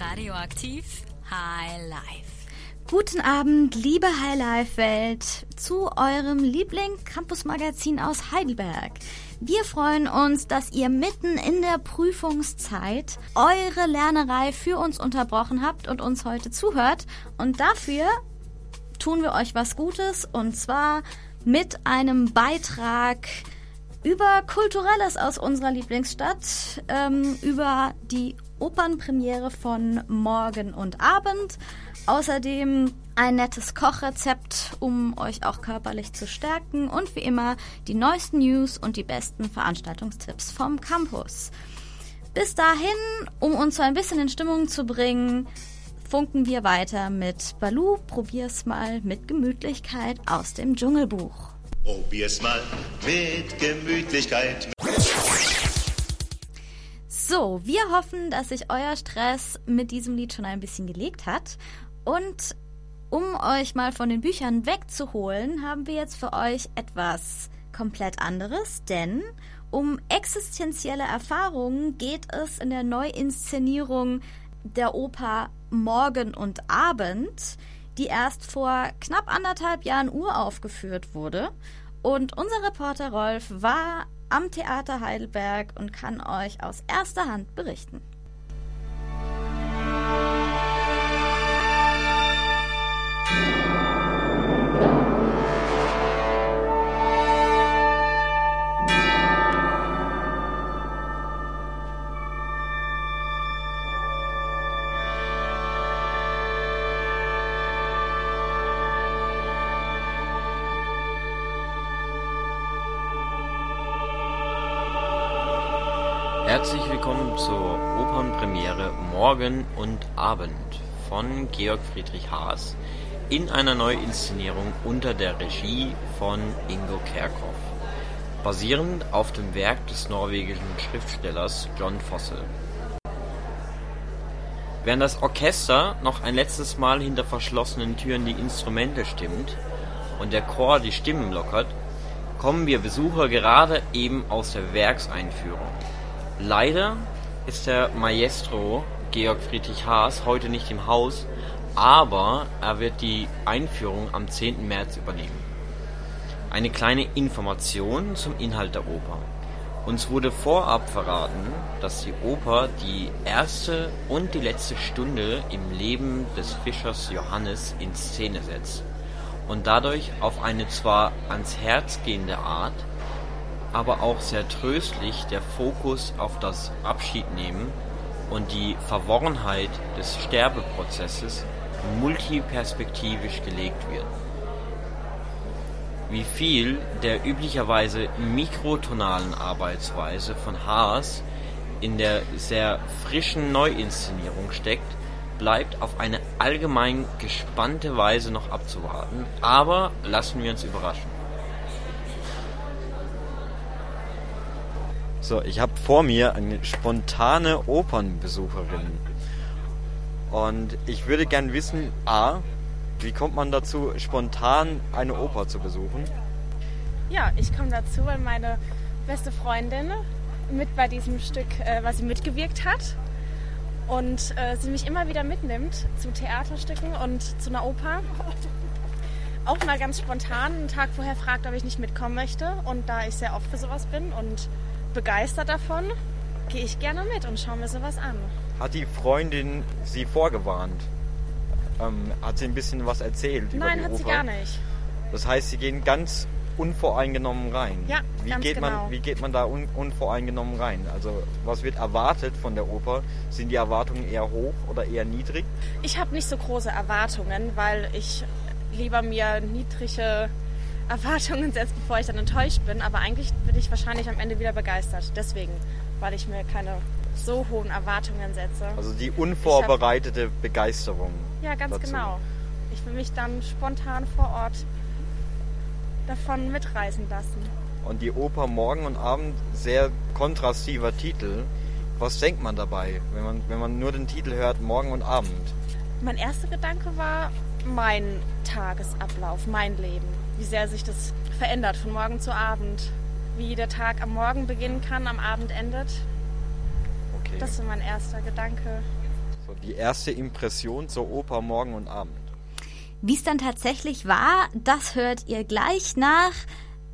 Radioaktiv High Life. Guten Abend, liebe Highlife-Welt, zu eurem Liebling-Campus-Magazin aus Heidelberg. Wir freuen uns, dass ihr mitten in der Prüfungszeit eure Lernerei für uns unterbrochen habt und uns heute zuhört. Und dafür tun wir euch was Gutes und zwar mit einem Beitrag über Kulturelles aus unserer Lieblingsstadt, ähm, über die Opernpremiere von Morgen und Abend. Außerdem ein nettes Kochrezept, um euch auch körperlich zu stärken und wie immer die neuesten News und die besten Veranstaltungstipps vom Campus. Bis dahin, um uns so ein bisschen in Stimmung zu bringen, funken wir weiter mit Balu, probier's mal mit Gemütlichkeit aus dem Dschungelbuch. Probier's mal mit Gemütlichkeit. So, wir hoffen, dass sich euer Stress mit diesem Lied schon ein bisschen gelegt hat. Und um euch mal von den Büchern wegzuholen, haben wir jetzt für euch etwas komplett anderes, denn um existenzielle Erfahrungen geht es in der Neuinszenierung der Oper Morgen und Abend, die erst vor knapp anderthalb Jahren uraufgeführt wurde. Und unser Reporter Rolf war am Theater Heidelberg und kann euch aus erster Hand berichten. Morgen und Abend von Georg Friedrich Haas in einer Neuinszenierung unter der Regie von Ingo Kerkhoff, basierend auf dem Werk des norwegischen Schriftstellers John Fosse. Während das Orchester noch ein letztes Mal hinter verschlossenen Türen die Instrumente stimmt und der Chor die Stimmen lockert, kommen wir Besucher gerade eben aus der Werkseinführung. Leider ist der Maestro Georg Friedrich Haas heute nicht im Haus, aber er wird die Einführung am 10. März übernehmen. Eine kleine Information zum Inhalt der Oper. Uns wurde vorab verraten, dass die Oper die erste und die letzte Stunde im Leben des Fischers Johannes in Szene setzt und dadurch auf eine zwar ans Herz gehende Art aber auch sehr tröstlich der Fokus auf das Abschiednehmen und die Verworrenheit des Sterbeprozesses multiperspektivisch gelegt wird. Wie viel der üblicherweise mikrotonalen Arbeitsweise von Haas in der sehr frischen Neuinszenierung steckt, bleibt auf eine allgemein gespannte Weise noch abzuwarten, aber lassen wir uns überraschen. So, ich habe vor mir eine spontane Opernbesucherin. Und ich würde gern wissen, a, wie kommt man dazu, spontan eine Oper zu besuchen? Ja, ich komme dazu, weil meine beste Freundin mit bei diesem Stück, äh, was sie mitgewirkt hat. Und äh, sie mich immer wieder mitnimmt zu Theaterstücken und zu einer Oper. Auch mal ganz spontan einen Tag vorher fragt, ob ich nicht mitkommen möchte. Und da ich sehr oft für sowas bin und begeistert davon, gehe ich gerne mit und schaue mir sowas an. Hat die Freundin Sie vorgewarnt? Ähm, hat sie ein bisschen was erzählt? Nein, hat die sie gar nicht. Das heißt, Sie gehen ganz unvoreingenommen rein. Ja, wie ganz geht genau. Man, wie geht man da un, unvoreingenommen rein? Also, was wird erwartet von der Oper? Sind die Erwartungen eher hoch oder eher niedrig? Ich habe nicht so große Erwartungen, weil ich lieber mir niedrige Erwartungen setze, bevor ich dann enttäuscht bin. Aber eigentlich bin ich wahrscheinlich am Ende wieder begeistert. Deswegen, weil ich mir keine so hohen Erwartungen setze. Also die unvorbereitete Begeisterung. Ja, ganz dazu. genau. Ich will mich dann spontan vor Ort davon mitreißen lassen. Und die Oper Morgen und Abend, sehr kontrastiver Titel. Was denkt man dabei, wenn man, wenn man nur den Titel hört, Morgen und Abend? Mein erster Gedanke war mein Tagesablauf, mein Leben. Wie sehr sich das verändert von morgen zu Abend. Wie der Tag am Morgen beginnen kann, am Abend endet. Okay. Das ist mein erster Gedanke. So die erste Impression zur Oper Morgen und Abend. Wie es dann tatsächlich war, das hört ihr gleich nach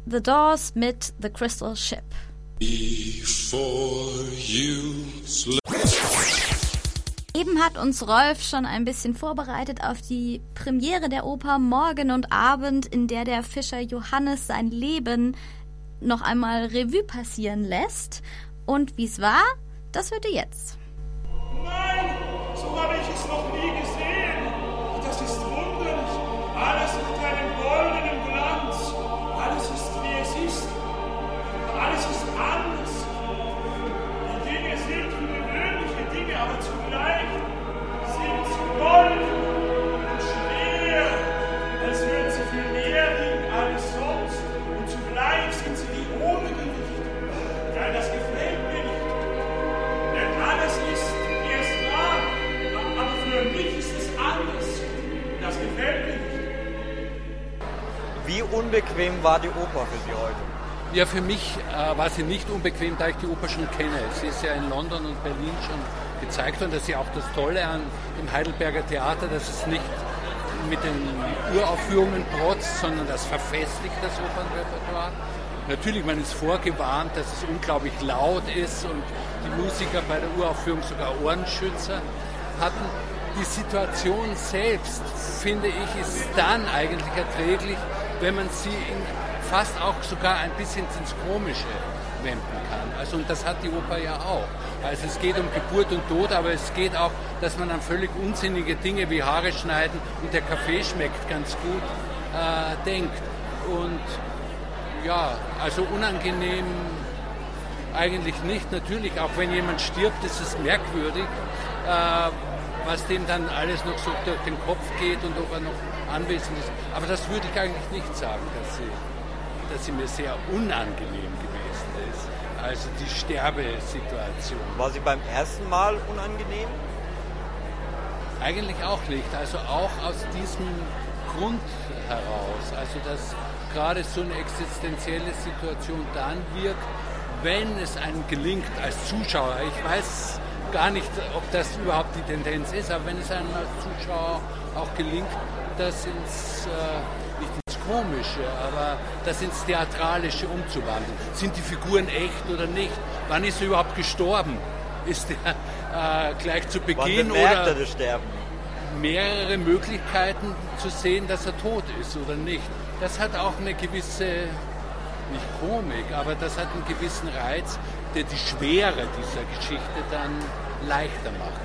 The Doors mit The Crystal Ship. Eben hat uns Rolf schon ein bisschen vorbereitet auf die Premiere der Oper Morgen und Abend, in der der Fischer Johannes sein Leben noch einmal Revue passieren lässt. Und wie es war, das hört ihr jetzt. Nein, so habe ich es noch nie gesehen. Unbequem war die Oper für Sie heute? Ja, für mich äh, war sie nicht unbequem, da ich die Oper schon kenne. Sie ist ja in London und Berlin schon gezeigt und das ist ja auch das Tolle an dem Heidelberger Theater, dass es nicht mit den Uraufführungen protzt, sondern das verfestigt das Opernrepertoire. Natürlich, man ist vorgewarnt, dass es unglaublich laut ist und die Musiker bei der Uraufführung sogar Ohrenschützer hatten. Die Situation selbst, finde ich, ist dann eigentlich erträglich, wenn man sie in fast auch sogar ein bisschen ins Komische wenden kann. Also und das hat die Oper ja auch. Also es geht um Geburt und Tod, aber es geht auch, dass man an völlig unsinnige Dinge wie Haare schneiden und der Kaffee schmeckt ganz gut äh, denkt. Und ja, also unangenehm eigentlich nicht. Natürlich, auch wenn jemand stirbt, ist es merkwürdig, äh, was dem dann alles noch so durch den Kopf geht und ob er noch anwesend ist. Aber das würde ich eigentlich nicht sagen, dass sie, dass sie mir sehr unangenehm gewesen ist. Also die Sterbesituation. War sie beim ersten Mal unangenehm? Eigentlich auch nicht. Also auch aus diesem Grund heraus. Also dass gerade so eine existenzielle Situation dann wirkt, wenn es einem gelingt als Zuschauer. Ich weiß gar nicht, ob das überhaupt die Tendenz ist, aber wenn es einem als Zuschauer auch gelingt, das ins, äh, nicht ins Komische, aber das ins Theatralische umzuwandeln. Sind die Figuren echt oder nicht? Wann ist er überhaupt gestorben? Ist er äh, gleich zu Wann Beginn bemerkt oder er das Sterben? mehrere Möglichkeiten zu sehen, dass er tot ist oder nicht. Das hat auch eine gewisse, nicht Komik, aber das hat einen gewissen Reiz, der die Schwere dieser Geschichte dann leichter macht.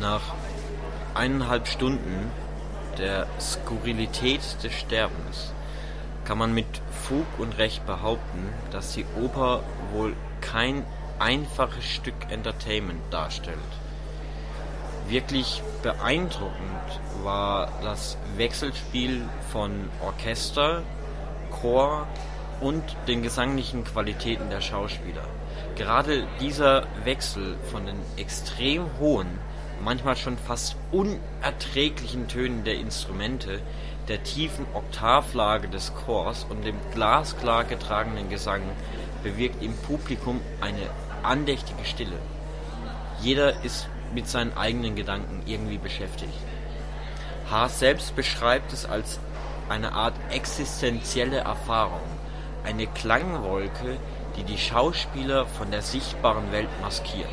Nach eineinhalb Stunden der Skurrilität des Sterbens kann man mit Fug und Recht behaupten, dass die Oper wohl kein einfaches Stück Entertainment darstellt. Wirklich beeindruckend war das Wechselspiel von Orchester, Chor und den gesanglichen Qualitäten der Schauspieler. Gerade dieser Wechsel von den extrem hohen, manchmal schon fast unerträglichen Tönen der Instrumente, der tiefen Oktavlage des Chors und dem glasklar getragenen Gesang bewirkt im Publikum eine andächtige Stille. Jeder ist mit seinen eigenen Gedanken irgendwie beschäftigt. Haas selbst beschreibt es als eine Art existenzielle Erfahrung, eine Klangwolke, die die Schauspieler von der sichtbaren Welt maskiert.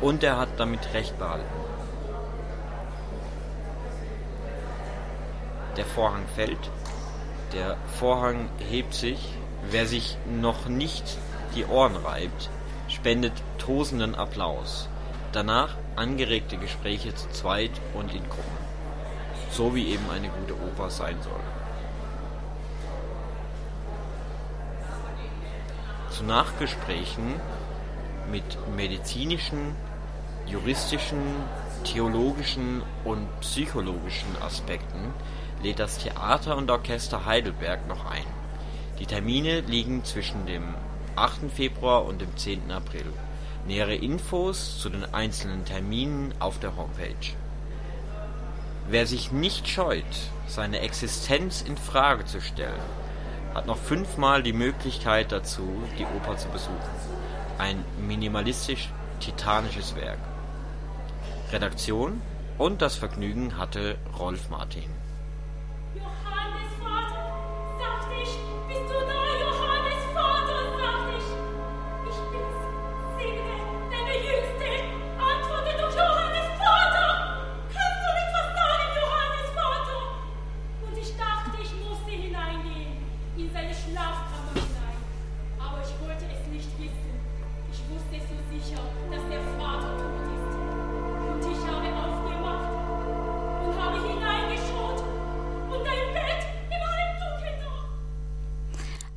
Und er hat damit recht behalten. Der Vorhang fällt, der Vorhang hebt sich, wer sich noch nicht die Ohren reibt, spendet tosenden Applaus. Danach angeregte Gespräche zu zweit und in Gruppen. So wie eben eine gute Oper sein soll. Zu Nachgesprächen mit medizinischen, juristischen, theologischen und psychologischen Aspekten lädt das Theater und Orchester Heidelberg noch ein. Die Termine liegen zwischen dem 8. Februar und dem 10. April. Nähere Infos zu den einzelnen Terminen auf der Homepage. Wer sich nicht scheut, seine Existenz in Frage zu stellen, hat noch fünfmal die Möglichkeit dazu, die Oper zu besuchen. Ein minimalistisch titanisches Werk. Redaktion und das Vergnügen hatte Rolf Martin.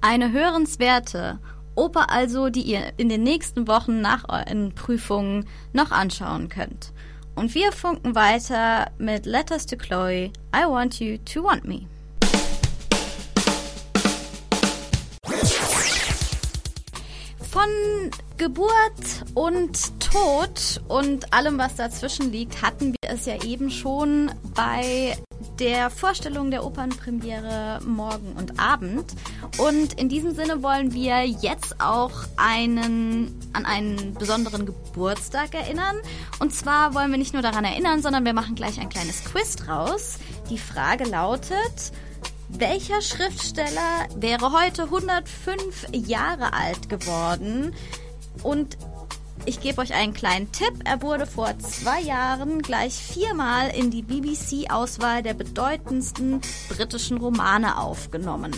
Eine hörenswerte Oper also, die ihr in den nächsten Wochen nach euren Prüfungen noch anschauen könnt. Und wir funken weiter mit Letters to Chloe, I Want You to Want Me. Von Geburt und Tod und allem, was dazwischen liegt, hatten wir es ja eben schon bei der Vorstellung der Opernpremiere morgen und Abend. Und in diesem Sinne wollen wir jetzt auch einen, an einen besonderen Geburtstag erinnern. Und zwar wollen wir nicht nur daran erinnern, sondern wir machen gleich ein kleines Quiz draus. Die Frage lautet, welcher Schriftsteller wäre heute 105 Jahre alt geworden? Und ich gebe euch einen kleinen Tipp. Er wurde vor zwei Jahren gleich viermal in die BBC-Auswahl der bedeutendsten britischen Romane aufgenommen.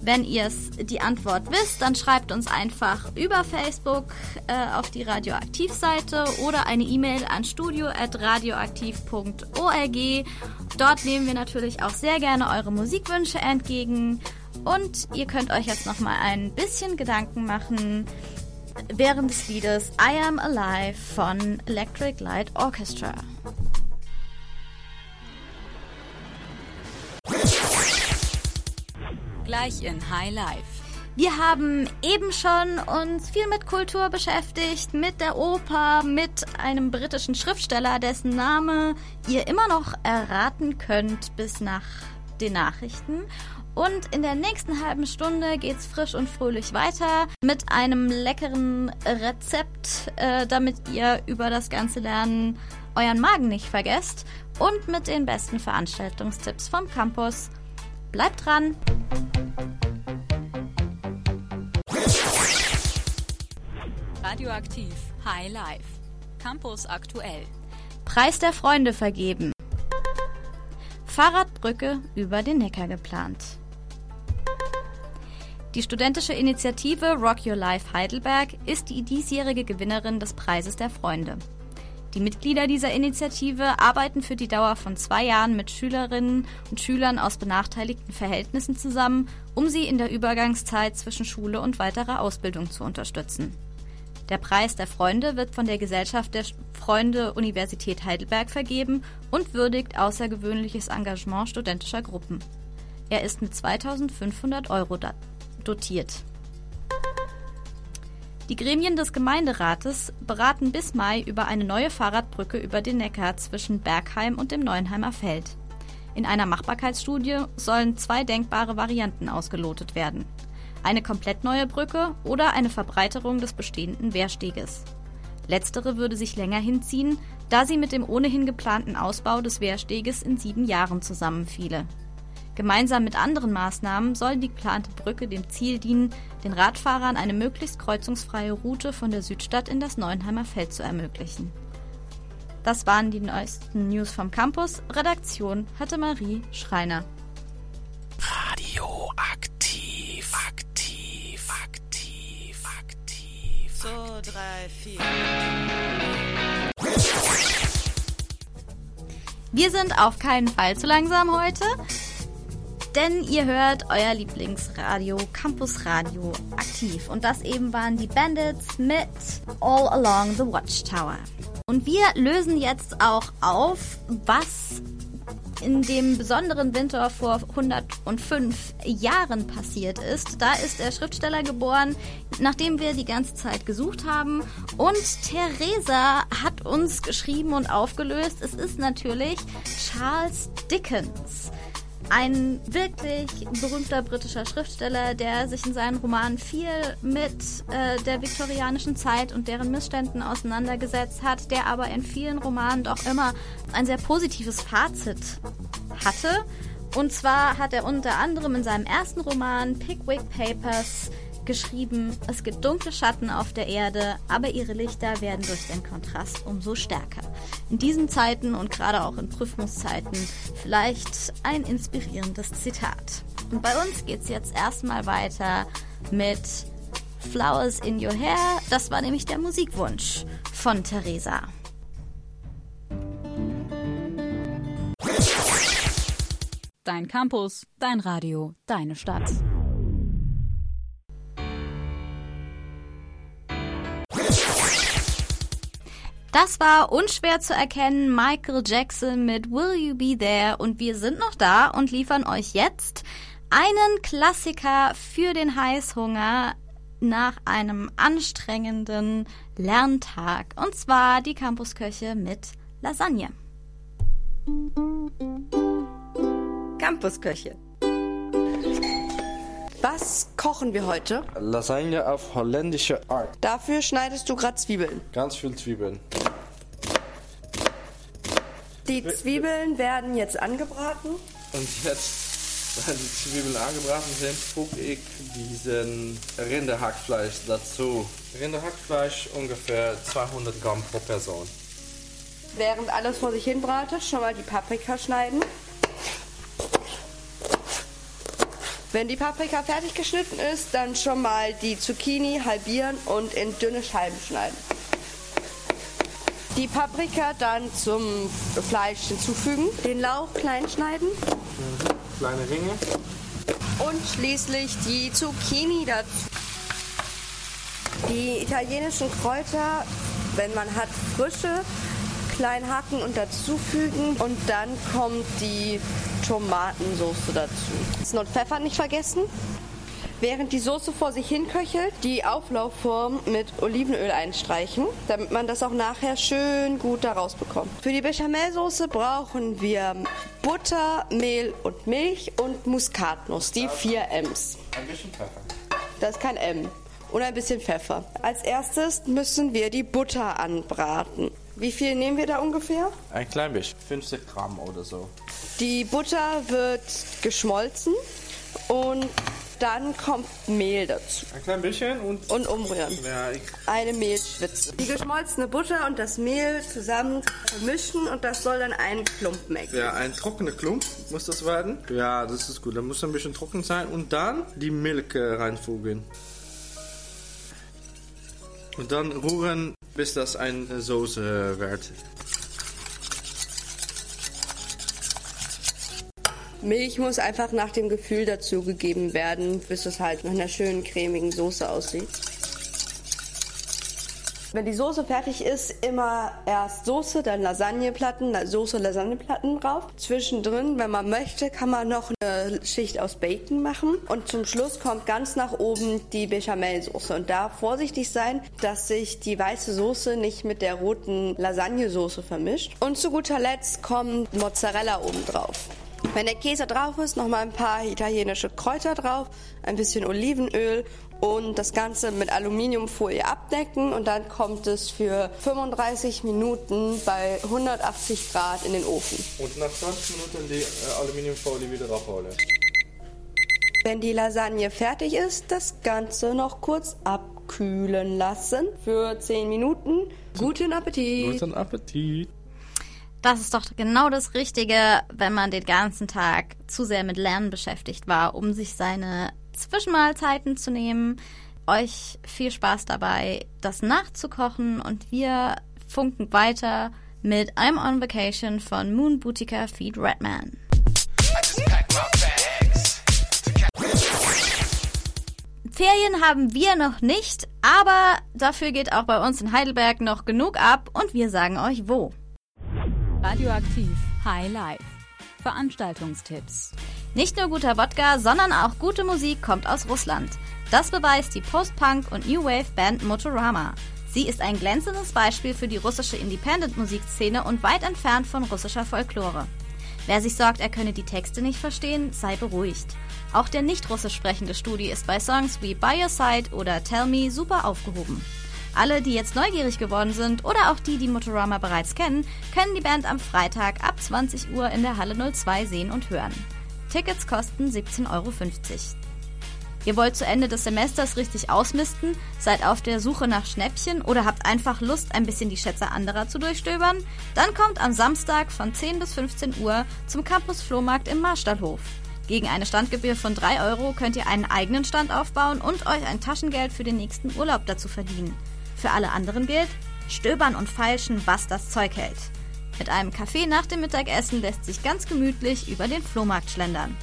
Wenn ihr die Antwort wisst, dann schreibt uns einfach über Facebook äh, auf die Radioaktiv-Seite oder eine E-Mail an studio.radioaktiv.org. Dort nehmen wir natürlich auch sehr gerne eure Musikwünsche entgegen. Und ihr könnt euch jetzt nochmal ein bisschen Gedanken machen während des Liedes I Am Alive von Electric Light Orchestra. Gleich in High Life. Wir haben eben schon uns viel mit Kultur beschäftigt, mit der Oper, mit einem britischen Schriftsteller, dessen Name ihr immer noch erraten könnt bis nach den Nachrichten. Und in der nächsten halben Stunde geht's frisch und fröhlich weiter mit einem leckeren Rezept, äh, damit ihr über das ganze Lernen euren Magen nicht vergesst und mit den besten Veranstaltungstipps vom Campus. Bleibt dran! Radioaktiv High Life. Campus aktuell. Preis der Freunde vergeben. Fahrradbrücke über den Neckar geplant. Die studentische Initiative Rock Your Life Heidelberg ist die diesjährige Gewinnerin des Preises der Freunde. Die Mitglieder dieser Initiative arbeiten für die Dauer von zwei Jahren mit Schülerinnen und Schülern aus benachteiligten Verhältnissen zusammen, um sie in der Übergangszeit zwischen Schule und weiterer Ausbildung zu unterstützen. Der Preis der Freunde wird von der Gesellschaft der Freunde Universität Heidelberg vergeben und würdigt außergewöhnliches Engagement studentischer Gruppen. Er ist mit 2500 Euro dotiert. Die Gremien des Gemeinderates beraten bis Mai über eine neue Fahrradbrücke über den Neckar zwischen Bergheim und dem Neuenheimer Feld. In einer Machbarkeitsstudie sollen zwei denkbare Varianten ausgelotet werden. Eine komplett neue Brücke oder eine Verbreiterung des bestehenden Wehrsteges. Letztere würde sich länger hinziehen, da sie mit dem ohnehin geplanten Ausbau des Wehrsteges in sieben Jahren zusammenfiele. Gemeinsam mit anderen Maßnahmen soll die geplante Brücke dem Ziel dienen, den Radfahrern eine möglichst kreuzungsfreie Route von der Südstadt in das Neuenheimer Feld zu ermöglichen. Das waren die neuesten News vom Campus. Redaktion hatte Marie Schreiner. Radioaktiv, aktiv, aktiv, aktiv. So, drei, vier. Wir sind auf keinen Fall zu langsam heute, denn ihr hört euer Lieblingsradio, Campus Radio, aktiv. Und das eben waren die Bandits mit All Along the Watchtower. Und wir lösen jetzt auch auf, was in dem besonderen Winter vor 105 Jahren passiert ist. Da ist der Schriftsteller geboren, nachdem wir die ganze Zeit gesucht haben. Und Theresa hat uns geschrieben und aufgelöst. Es ist natürlich Charles Dickens. Ein wirklich berühmter britischer Schriftsteller, der sich in seinen Romanen viel mit äh, der viktorianischen Zeit und deren Missständen auseinandergesetzt hat, der aber in vielen Romanen doch immer ein sehr positives Fazit hatte. Und zwar hat er unter anderem in seinem ersten Roman Pickwick Papers geschrieben, es gibt dunkle Schatten auf der Erde, aber ihre Lichter werden durch den Kontrast umso stärker. In diesen Zeiten und gerade auch in Prüfungszeiten vielleicht ein inspirierendes Zitat. Und bei uns geht es jetzt erstmal weiter mit Flowers in Your Hair. Das war nämlich der Musikwunsch von Theresa. Dein Campus, dein Radio, deine Stadt. Das war unschwer zu erkennen Michael Jackson mit Will You Be There und wir sind noch da und liefern euch jetzt einen Klassiker für den Heißhunger nach einem anstrengenden Lerntag und zwar die Campusköche mit Lasagne. Campusköche. Was kochen wir heute? Lasagne auf holländische Art. Dafür schneidest du gerade Zwiebeln. Ganz viel Zwiebeln. Die Zwiebeln werden jetzt angebraten. Und jetzt, wenn die Zwiebeln angebraten sind, füge ich diesen Rinderhackfleisch dazu. Rinderhackfleisch ungefähr 200 Gramm pro Person. Während alles vor sich hin bratet, schon mal die Paprika schneiden. Wenn die Paprika fertig geschnitten ist, dann schon mal die Zucchini halbieren und in dünne Scheiben schneiden. Die Paprika dann zum Fleisch hinzufügen, den Lauch klein schneiden Mhm. Kleine Ringe. und schließlich die Zucchini dazu. Die italienischen Kräuter, wenn man hat, frische, klein hacken und dazufügen und dann kommt die Tomatensauce dazu. Salz und Pfeffer nicht vergessen. Während die Soße vor sich hin köchelt, die Auflaufform mit Olivenöl einstreichen, damit man das auch nachher schön gut da rausbekommt. Für die Bechamelsoße brauchen wir Butter, Mehl und Milch und Muskatnuss, die 4 M's. Ein bisschen Pfeffer. Das ist kein M. Und ein bisschen Pfeffer. Als erstes müssen wir die Butter anbraten. Wie viel nehmen wir da ungefähr? Ein klein bisschen. 50 Gramm oder so. Die Butter wird geschmolzen und dann kommt Mehl dazu. Ein klein bisschen und. Und umrühren. Ja, ich. Eine Mehlschwitze. Die geschmolzene Butter und das Mehl zusammen vermischen und das soll dann ein Klumpen ergeben. Ja, ein trockener Klump muss das werden. Ja, das ist gut. Dann muss ein bisschen trocken sein. Und dann die Milch äh, reinfügen. Und dann rühren, bis das eine Soße wird. Milch muss einfach nach dem Gefühl dazugegeben werden, bis es halt nach einer schönen cremigen Soße aussieht. Wenn die Soße fertig ist, immer erst Soße, dann Lasagneplatten, Soße, Lasagneplatten drauf. Zwischendrin, wenn man möchte, kann man noch eine Schicht aus Bacon machen. Und zum Schluss kommt ganz nach oben die Bechamelsoße. Und da vorsichtig sein, dass sich die weiße Soße nicht mit der roten Lasagnesoße vermischt. Und zu guter Letzt kommt Mozzarella oben drauf. Wenn der Käse drauf ist, nochmal ein paar italienische Kräuter drauf, ein bisschen Olivenöl und das Ganze mit Aluminiumfolie abdecken und dann kommt es für 35 Minuten bei 180 Grad in den Ofen. Und nach 20 Minuten die äh, Aluminiumfolie wieder raufholen. Wenn die Lasagne fertig ist, das Ganze noch kurz abkühlen lassen für 10 Minuten. Guten Appetit! Guten Appetit! Das ist doch genau das Richtige, wenn man den ganzen Tag zu sehr mit Lernen beschäftigt war, um sich seine Zwischenmahlzeiten zu nehmen. Euch viel Spaß dabei, das nachzukochen und wir funken weiter mit I'm on Vacation von Moon Boutica Feed Redman. Ferien haben wir noch nicht, aber dafür geht auch bei uns in Heidelberg noch genug ab und wir sagen euch wo. Radioaktiv High Life. Veranstaltungstipps. Nicht nur guter Wodka, sondern auch gute Musik kommt aus Russland. Das beweist die Post-Punk und New Wave Band Motorama. Sie ist ein glänzendes Beispiel für die russische Independent-Musikszene und weit entfernt von russischer Folklore. Wer sich sorgt, er könne die Texte nicht verstehen, sei beruhigt. Auch der nicht russisch sprechende Studi ist bei Songs wie By Your Side oder Tell Me super aufgehoben. Alle, die jetzt neugierig geworden sind oder auch die, die Motorama bereits kennen, können die Band am Freitag ab 20 Uhr in der Halle 02 sehen und hören. Tickets kosten 17,50 Euro. Ihr wollt zu Ende des Semesters richtig ausmisten, seid auf der Suche nach Schnäppchen oder habt einfach Lust, ein bisschen die Schätze anderer zu durchstöbern? Dann kommt am Samstag von 10 bis 15 Uhr zum Campus Flohmarkt im Marstallhof. Gegen eine Standgebühr von 3 Euro könnt ihr einen eigenen Stand aufbauen und euch ein Taschengeld für den nächsten Urlaub dazu verdienen. Für alle anderen gilt, stöbern und feilschen, was das Zeug hält. Mit einem Kaffee nach dem Mittagessen lässt sich ganz gemütlich über den Flohmarkt schlendern.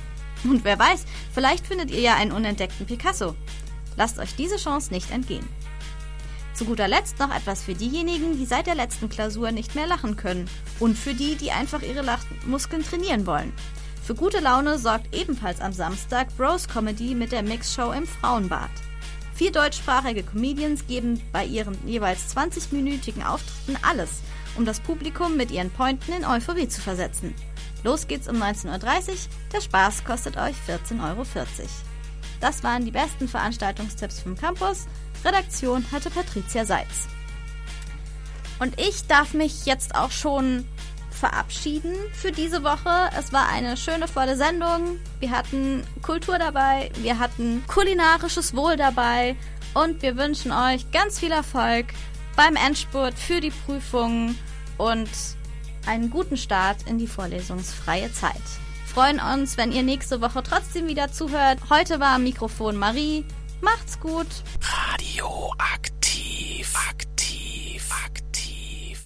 Und wer weiß, vielleicht findet ihr ja einen unentdeckten Picasso. Lasst euch diese Chance nicht entgehen. Zu guter Letzt noch etwas für diejenigen, die seit der letzten Klausur nicht mehr lachen können und für die, die einfach ihre Lachmuskeln trainieren wollen. Für gute Laune sorgt ebenfalls am Samstag Bros Comedy mit der Mixshow im Frauenbad. Vier deutschsprachige Comedians geben bei ihren jeweils 20-minütigen Auftritten alles, um das Publikum mit ihren Pointen in Euphorie zu versetzen. Los geht's um 19.30 Uhr, der Spaß kostet euch 14,40 Euro. Das waren die besten Veranstaltungstipps vom Campus. Redaktion hatte Patricia Seitz. Und ich darf mich jetzt auch schon verabschieden für diese Woche. Es war eine schöne volle Sendung. Wir hatten Kultur dabei, wir hatten kulinarisches Wohl dabei und wir wünschen euch ganz viel Erfolg beim Endspurt für die Prüfungen und einen guten Start in die vorlesungsfreie Zeit. Freuen uns, wenn ihr nächste Woche trotzdem wieder zuhört. Heute war am Mikrofon Marie. Macht's gut. Radioaktiv. Aktiv.